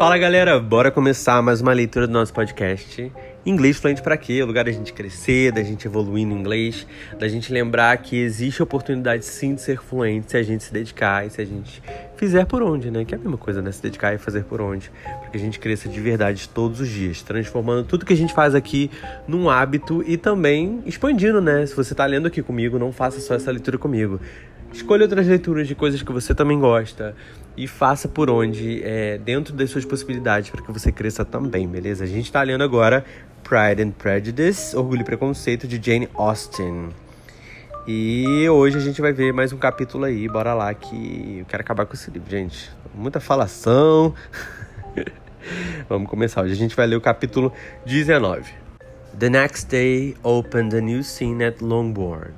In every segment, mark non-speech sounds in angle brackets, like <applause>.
Fala galera, bora começar mais uma leitura do nosso podcast. Inglês fluente para quê? O lugar da gente crescer, da gente evoluir no inglês, da gente lembrar que existe oportunidade sim de ser fluente se a gente se dedicar e se a gente fizer por onde, né? Que é a mesma coisa, né? Se dedicar e fazer por onde, para que a gente cresça de verdade todos os dias, transformando tudo que a gente faz aqui num hábito e também expandindo, né? Se você tá lendo aqui comigo, não faça só essa leitura comigo. Escolha outras leituras de coisas que você também gosta e faça por onde, é, dentro das suas possibilidades, para que você cresça também, beleza? A gente está lendo agora Pride and Prejudice, Orgulho e Preconceito, de Jane Austen. E hoje a gente vai ver mais um capítulo aí, bora lá que eu quero acabar com esse livro, gente. Muita falação. <laughs> Vamos começar. Hoje a gente vai ler o capítulo 19. The next day opened a new scene at Longbourn.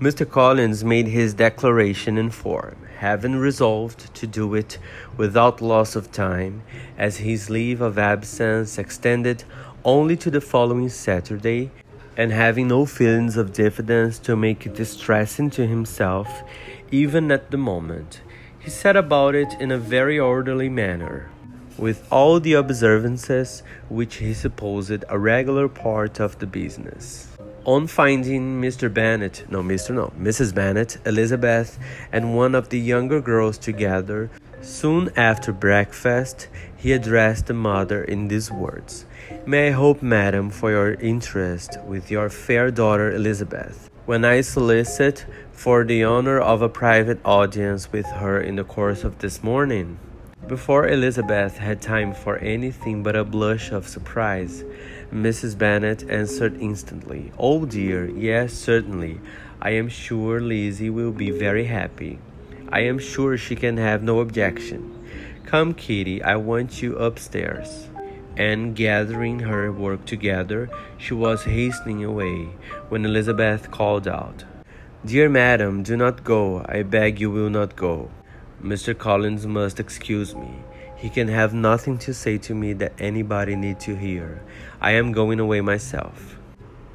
Mr. Collins made his declaration in form, having resolved to do it without loss of time, as his leave of absence extended only to the following Saturday, and having no feelings of diffidence to make it distressing to himself, even at the moment. He set about it in a very orderly manner, with all the observances which he supposed a regular part of the business. On finding Mr. Bennet, no, Mr. no, Mrs. Bennet, Elizabeth, and one of the younger girls together, soon after breakfast, he addressed the mother in these words May I hope, madam, for your interest with your fair daughter Elizabeth, when I solicit for the honor of a private audience with her in the course of this morning? Before Elizabeth had time for anything but a blush of surprise, Mrs. Bennet answered instantly, Oh dear, yes, certainly. I am sure Lizzie will be very happy. I am sure she can have no objection. Come, Kitty, I want you upstairs. And gathering her work together, she was hastening away when Elizabeth called out, Dear madam, do not go. I beg you will not go. Mr. Collins must excuse me. He can have nothing to say to me that anybody need to hear. I am going away myself.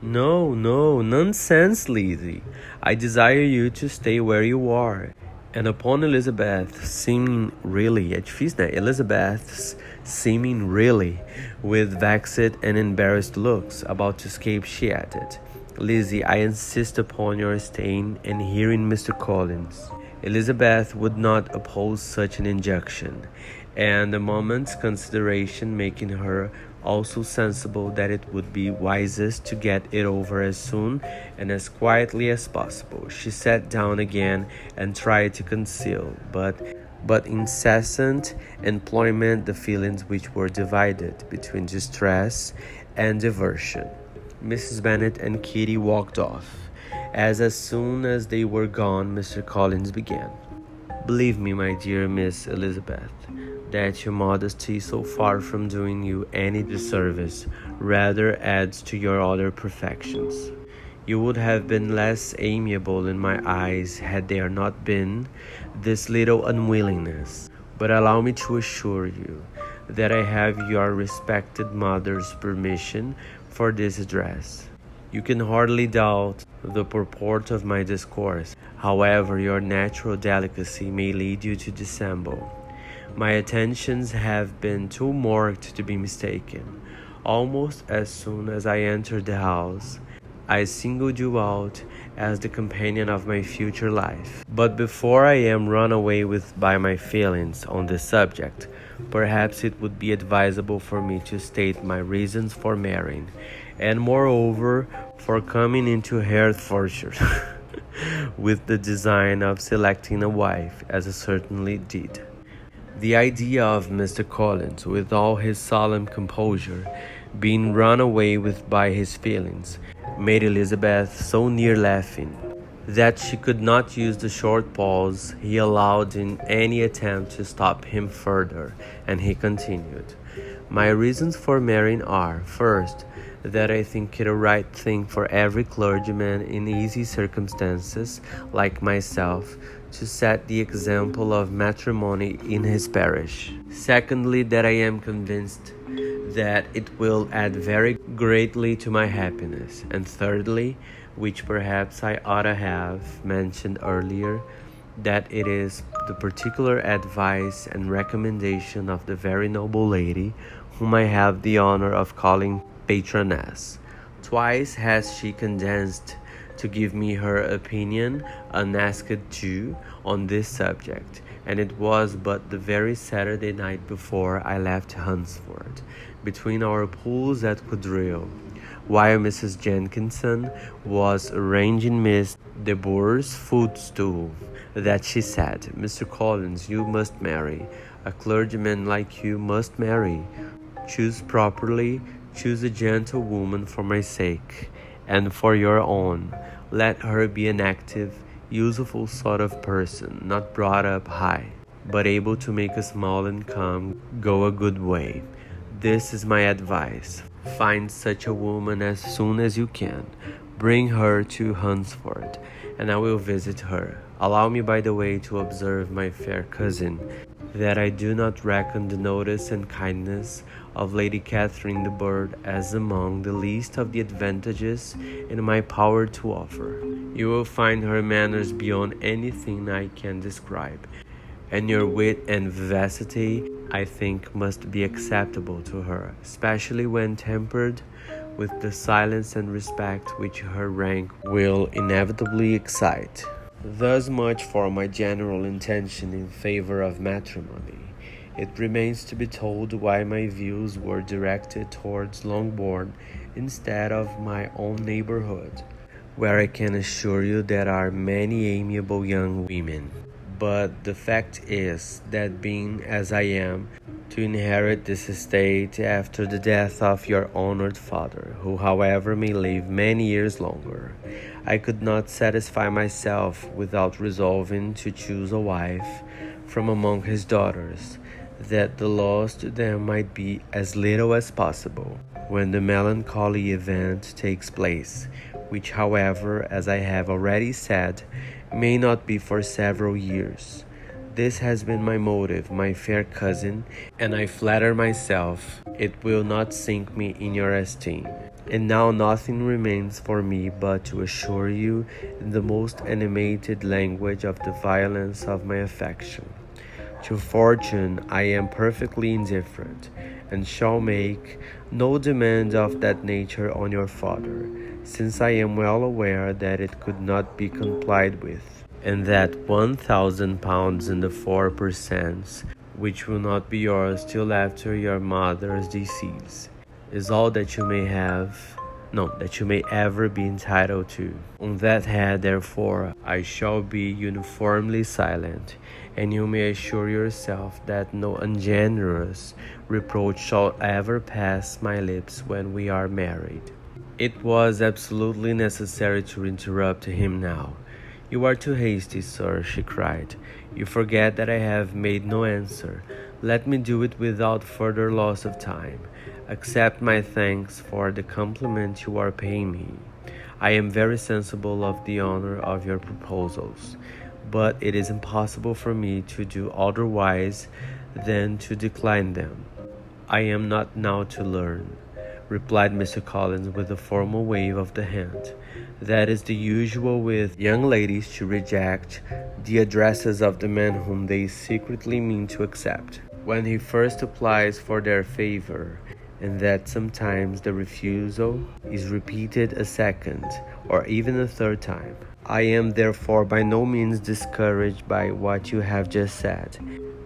No, no, nonsense, Lizzie. I desire you to stay where you are. And upon Elizabeth seeming really, at né? Elizabeth's seeming really, with vexed and embarrassed looks, about to escape, she added, Lizzie, I insist upon your staying and hearing Mr. Collins. Elizabeth would not oppose such an injunction, and a moment's consideration making her also sensible that it would be wisest to get it over as soon and as quietly as possible. She sat down again and tried to conceal, but but incessant employment the feelings which were divided between distress and diversion. Mrs. Bennet and Kitty walked off. As as soon as they were gone, Mr. Collins began. Believe me, my dear Miss Elizabeth, that your modesty, so far from doing you any disservice, rather adds to your other perfections. You would have been less amiable in my eyes had there not been this little unwillingness. But allow me to assure you that I have your respected mother's permission for this address. You can hardly doubt the purport of my discourse, however, your natural delicacy may lead you to dissemble. My attentions have been too marked to be mistaken. Almost as soon as I entered the house, I singled you out as the companion of my future life. But before I am run away with by my feelings on this subject, perhaps it would be advisable for me to state my reasons for marrying, and moreover, for coming into Hertfordshire <laughs> with the design of selecting a wife, as I certainly did. The idea of Mr. Collins, with all his solemn composure, being run away with by his feelings, made Elizabeth so near laughing that she could not use the short pause he allowed in any attempt to stop him further, and he continued. My reasons for marrying are, first, that I think it a right thing for every clergyman in easy circumstances, like myself, to set the example of matrimony in his parish. Secondly, that I am convinced that it will add very greatly to my happiness. And thirdly, which perhaps I ought to have mentioned earlier, that it is the particular advice and recommendation of the very noble lady whom I have the honor of calling patroness. Twice has she condensed to give me her opinion, unasked too, on this subject, and it was but the very Saturday night before I left Hunsford, between our pools at quadrille, while Mrs. Jenkinson was arranging Miss de Bourgh's footstool, that she said, Mr. Collins, you must marry. A clergyman like you must marry. Choose properly, choose a gentlewoman for my sake, and for your own. Let her be an active, useful sort of person, not brought up high, but able to make a small income go a good way. This is my advice. Find such a woman as soon as you can. Bring her to Hunsford, and I will visit her. Allow me, by the way, to observe, my fair cousin, that I do not reckon the notice and kindness of Lady Catherine de Bourgh as among the least of the advantages in my power to offer. You will find her manners beyond anything I can describe, and your wit and vivacity, I think, must be acceptable to her, especially when tempered with the silence and respect which her rank will inevitably excite. Thus much for my general intention in favor of matrimony. It remains to be told why my views were directed towards Longbourn instead of my own neighborhood, where I can assure you there are many amiable young women. But the fact is that being as I am, to inherit this estate after the death of your honored father, who, however, may live many years longer, I could not satisfy myself without resolving to choose a wife from among his daughters, that the loss to them might be as little as possible when the melancholy event takes place, which, however, as I have already said, may not be for several years. This has been my motive, my fair cousin, and I flatter myself it will not sink me in your esteem. And now nothing remains for me but to assure you in the most animated language of the violence of my affection. To fortune I am perfectly indifferent, and shall make no demand of that nature on your father, since I am well aware that it could not be complied with, and that one thousand pounds in the four per cents, which will not be yours till after your mother's decease, is all that you may have, no, that you may ever be entitled to. On that head, therefore, I shall be uniformly silent, and you may assure yourself that no ungenerous reproach shall ever pass my lips when we are married. It was absolutely necessary to interrupt him now. You are too hasty, sir, she cried. You forget that I have made no answer. Let me do it without further loss of time. Accept my thanks for the compliment you are paying me. I am very sensible of the honor of your proposals, but it is impossible for me to do otherwise than to decline them. I am not now to learn, replied Mr. Collins with a formal wave of the hand. That is the usual with young ladies to reject the addresses of the men whom they secretly mean to accept. When he first applies for their favor, and that sometimes the refusal is repeated a second or even a third time. I am therefore by no means discouraged by what you have just said,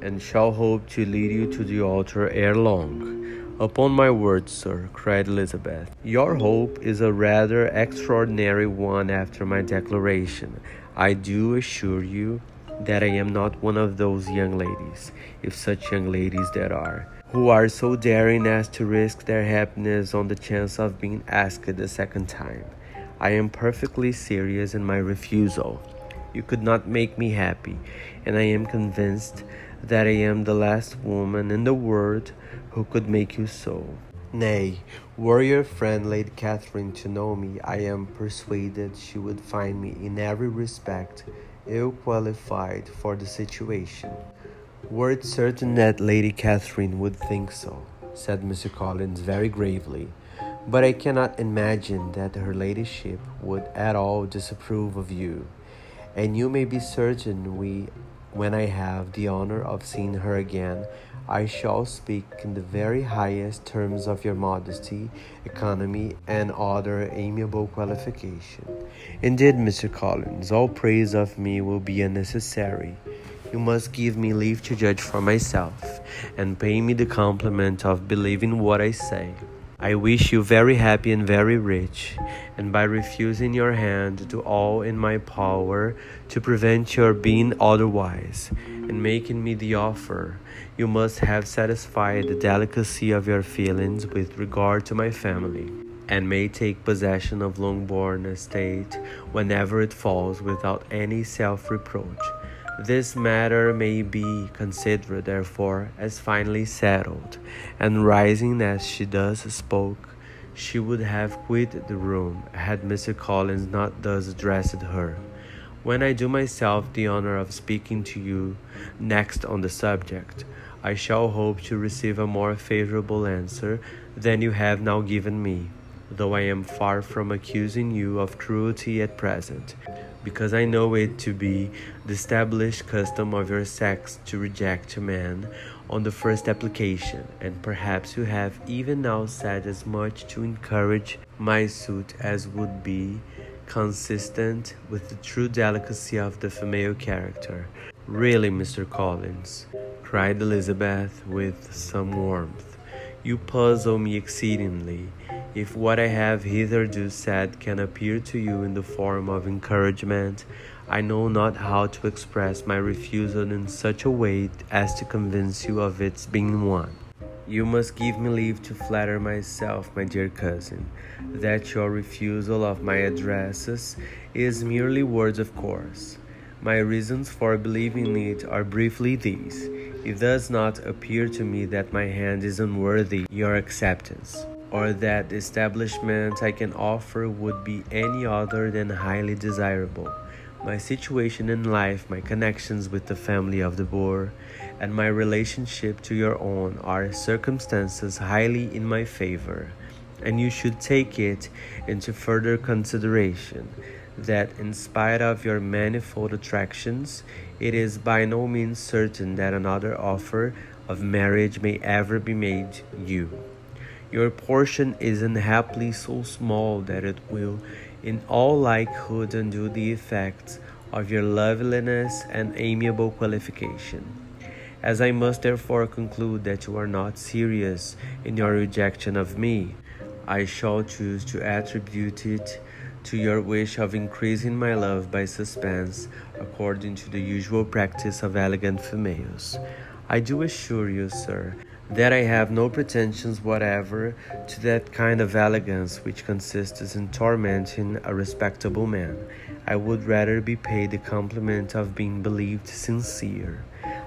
and shall hope to lead you to the altar ere long. Upon my word, sir, cried Elizabeth, your hope is a rather extraordinary one after my declaration. I do assure you that I am not one of those young ladies, if such young ladies there are, who are so daring as to risk their happiness on the chance of being asked a second time. I am perfectly serious in my refusal. You could not make me happy, and I am convinced that I am the last woman in the world who could make you so. Nay, were your friend Lady Catherine to know me, I am persuaded she would find me in every respect ill qualified for the situation. Were it certain that Lady Catherine would think so, said Mr. Collins very gravely, but I cannot imagine that her ladyship would at all disapprove of you, and you may be certain we, when I have the honor of seeing her again, I shall speak in the very highest terms of your modesty, economy, and other amiable qualification. Indeed, Mr. Collins, all praise of me will be unnecessary. You must give me leave to judge for myself, and pay me the compliment of believing what I say. I wish you very happy and very rich, and by refusing your hand to do all in my power to prevent your being otherwise, and making me the offer, you must have satisfied the delicacy of your feelings with regard to my family, and may take possession of Longbourn estate whenever it falls without any self reproach. This matter may be considered, therefore, as finally settled. And rising as she thus spoke, she would have quitted the room had Mr. Collins not thus addressed her. When I do myself the honor of speaking to you next on the subject, I shall hope to receive a more favorable answer than you have now given me, though I am far from accusing you of cruelty at present because I know it to be the established custom of your sex to reject a man on the first application, and perhaps you have even now said as much to encourage my suit as would be consistent with the true delicacy of the female character. Really, Mr. Collins, cried Elizabeth with some warmth, you puzzle me exceedingly. If what I have hitherto said can appear to you in the form of encouragement, I know not how to express my refusal in such a way as to convince you of its being one. You must give me leave to flatter myself, my dear cousin, that your refusal of my addresses is merely words of course. My reasons for believing it are briefly these. It does not appear to me that my hand is unworthy your acceptance or that establishment I can offer would be any other than highly desirable. My situation in life, my connections with the family of de Bourgh, and my relationship to your own are circumstances highly in my favor, and you should take it into further consideration that, in spite of your manifold attractions, it is by no means certain that another offer of marriage may ever be made you. Your portion is unhappily so small that it will, in all likelihood, undo the effects of your loveliness and amiable qualification. As I must therefore conclude that you are not serious in your rejection of me, I shall choose to attribute it to your wish of increasing my love by suspense, according to the usual practice of elegant females. I do assure you, sir, that I have no pretensions whatever to that kind of elegance which consists in tormenting a respectable man. I would rather be paid the compliment of being believed sincere.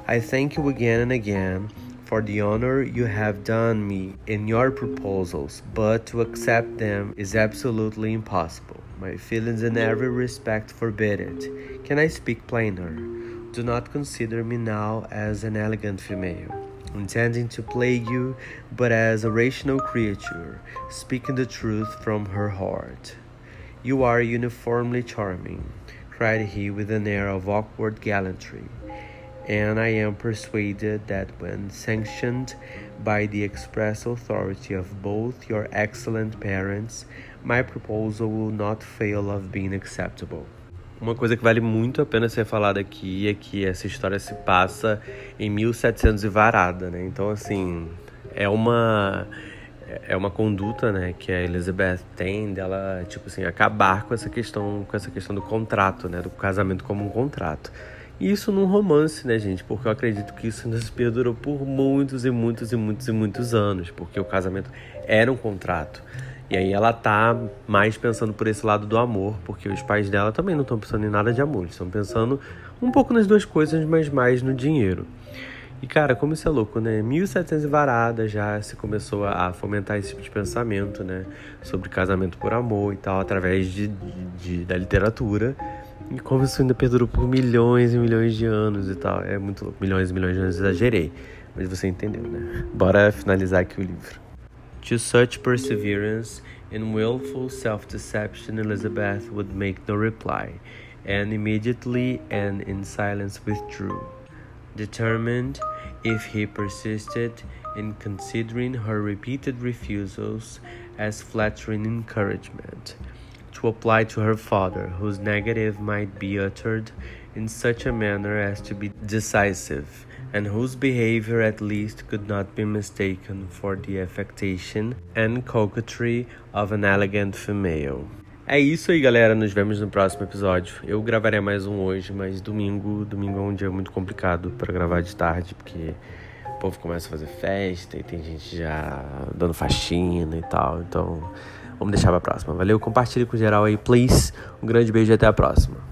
I thank you again and again for the honor you have done me in your proposals, but to accept them is absolutely impossible. My feelings in every respect forbid it. Can I speak plainer? Do not consider me now as an elegant female intending to plague you, but as a rational creature, speaking the truth from her heart. You are uniformly charming, cried he with an air of awkward gallantry, and I am persuaded that when sanctioned by the express authority of both your excellent parents, my proposal will not fail of being acceptable. Uma coisa que vale muito a pena ser falada aqui é que essa história se passa em 1700 e varada, né? Então, assim, é uma é uma conduta, né, que a Elizabeth tem dela, tipo assim, acabar com essa questão, com essa questão do contrato, né, do casamento como um contrato. E isso num romance, né, gente? Porque eu acredito que isso se perdurou por muitos e muitos e muitos e muitos anos, porque o casamento era um contrato. E aí ela tá mais pensando por esse lado do amor, porque os pais dela também não estão pensando em nada de amor, eles estão pensando um pouco nas duas coisas, mas mais no dinheiro. E cara, como isso é louco, né? 1700 e varada já se começou a fomentar esse tipo de pensamento, né? Sobre casamento por amor e tal, através de, de, da literatura. E como isso ainda perdurou por milhões e milhões de anos e tal. É muito louco. Milhões e milhões de anos, exagerei. Mas você entendeu, né? Bora finalizar aqui o livro. To such perseverance in wilful self deception, Elizabeth would make no reply, and immediately and in silence withdrew, determined, if he persisted, in considering her repeated refusals as flattering encouragement, to apply to her father, whose negative might be uttered in such a manner as to be decisive, and whose behavior at least could not be mistaken for the affectation and coquetry of an elegant female. É isso aí, galera. Nos vemos no próximo episódio. Eu gravarei mais um hoje, mas domingo, domingo é um dia muito complicado para gravar de tarde, porque o povo começa a fazer festa e tem gente já dando faxina e tal. Então, vamos deixar para a próxima. Valeu, compartilhe com geral aí, please. Um grande beijo e até a próxima.